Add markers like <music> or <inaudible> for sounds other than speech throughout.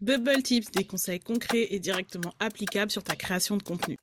Bubble Tips, des conseils concrets et directement applicables sur ta création de contenu.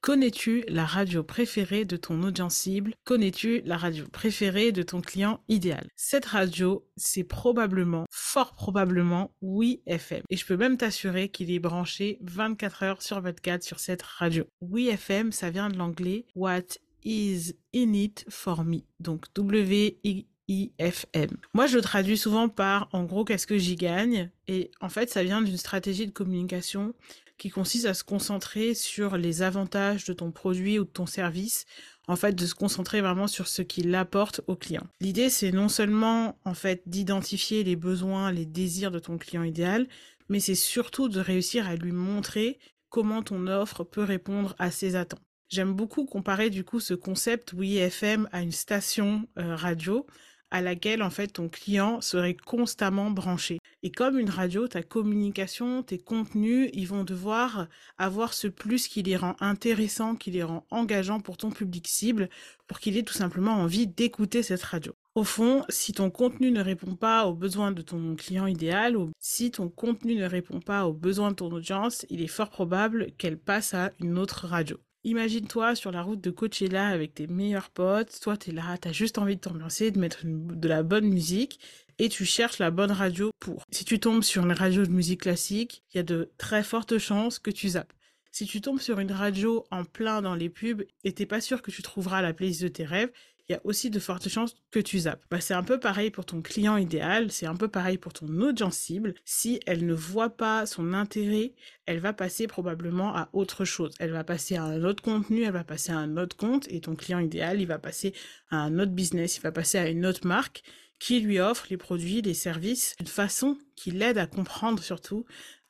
Connais-tu la radio préférée de ton audience cible? Connais-tu la radio préférée de ton client idéal? Cette radio, c'est probablement, fort probablement, oui FM. Et je peux même t'assurer qu'il est branché 24 heures sur 24 sur cette radio. Oui FM, ça vient de l'anglais What is in it for me? Donc W-I IFM. Moi, je le traduis souvent par, en gros, qu'est-ce que j'y gagne? Et en fait, ça vient d'une stratégie de communication qui consiste à se concentrer sur les avantages de ton produit ou de ton service, en fait, de se concentrer vraiment sur ce qu'il apporte au client. L'idée, c'est non seulement, en fait, d'identifier les besoins, les désirs de ton client idéal, mais c'est surtout de réussir à lui montrer comment ton offre peut répondre à ses attentes. J'aime beaucoup comparer du coup ce concept oui FM à une station euh, radio à laquelle en fait ton client serait constamment branché. Et comme une radio, ta communication, tes contenus, ils vont devoir avoir ce plus qui les rend intéressants, qui les rend engageants pour ton public cible, pour qu'il ait tout simplement envie d'écouter cette radio. Au fond, si ton contenu ne répond pas aux besoins de ton client idéal, ou si ton contenu ne répond pas aux besoins de ton audience, il est fort probable qu'elle passe à une autre radio. Imagine-toi sur la route de Coachella avec tes meilleurs potes, toi t'es là, t'as juste envie de t'ambiancer, de mettre de la bonne musique et tu cherches la bonne radio pour. Si tu tombes sur une radio de musique classique, il y a de très fortes chances que tu zappes. Si tu tombes sur une radio en plein dans les pubs et t'es pas sûr que tu trouveras la playlist de tes rêves, il y a aussi de fortes chances que tu zappes. Bah, c'est un peu pareil pour ton client idéal, c'est un peu pareil pour ton audience cible. Si elle ne voit pas son intérêt, elle va passer probablement à autre chose. Elle va passer à un autre contenu, elle va passer à un autre compte et ton client idéal, il va passer à un autre business, il va passer à une autre marque qui lui offre les produits, les services d'une façon qui l'aide à comprendre surtout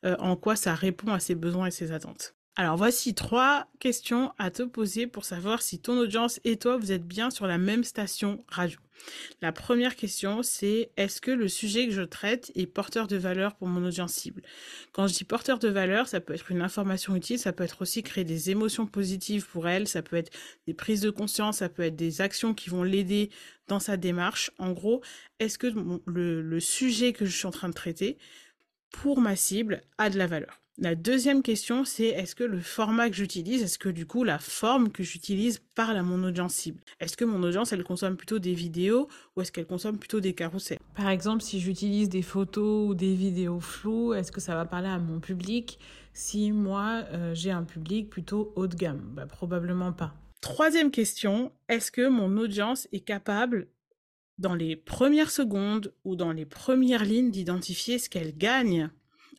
euh, en quoi ça répond à ses besoins et ses attentes. Alors voici trois questions à te poser pour savoir si ton audience et toi, vous êtes bien sur la même station radio. La première question, c'est est-ce que le sujet que je traite est porteur de valeur pour mon audience cible? Quand je dis porteur de valeur, ça peut être une information utile, ça peut être aussi créer des émotions positives pour elle, ça peut être des prises de conscience, ça peut être des actions qui vont l'aider dans sa démarche. En gros, est-ce que le, sujet que je suis en train de traiter pour ma cible a de la valeur? La deuxième question, c'est est-ce que le format que j'utilise, est-ce que du coup la forme que j'utilise parle à mon audience cible? Est-ce que mon audience, elle consomme plutôt des vidéos ou est-ce qu'elle consomme plutôt des carousels Par exemple, si j'utilise des photos ou des vidéos floues, est-ce que ça va parler à mon public? Si moi, euh, j'ai un public plutôt haut de gamme bah, Probablement pas. Troisième question, est-ce que mon audience est capable dans les premières secondes ou dans les premières lignes d'identifier ce qu'elle gagne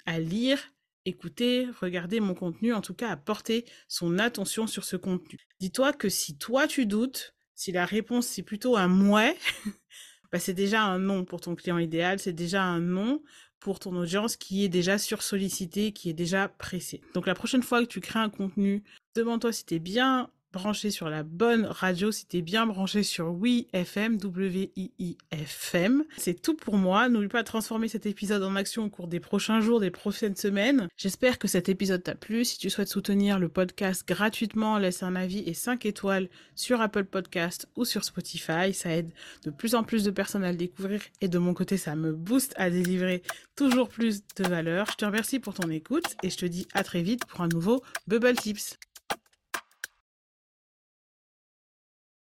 à lire écouter, regarder mon contenu, en tout cas à porter son attention sur ce contenu. Dis-toi que si toi tu doutes, si la réponse c'est plutôt un mouais, <laughs> bah c'est déjà un non pour ton client idéal, c'est déjà un non pour ton audience qui est déjà sursollicitée, qui est déjà pressée. Donc la prochaine fois que tu crées un contenu, demande-toi si tu es bien branché sur la bonne radio, si t'es bien branché sur Oui FM, W-I-I-F-M. C'est tout pour moi. N'oublie pas de transformer cet épisode en action au cours des prochains jours, des prochaines semaines. J'espère que cet épisode t'a plu. Si tu souhaites soutenir le podcast gratuitement, laisse un avis et 5 étoiles sur Apple Podcast ou sur Spotify. Ça aide de plus en plus de personnes à le découvrir et de mon côté, ça me booste à délivrer toujours plus de valeur. Je te remercie pour ton écoute et je te dis à très vite pour un nouveau Bubble Tips.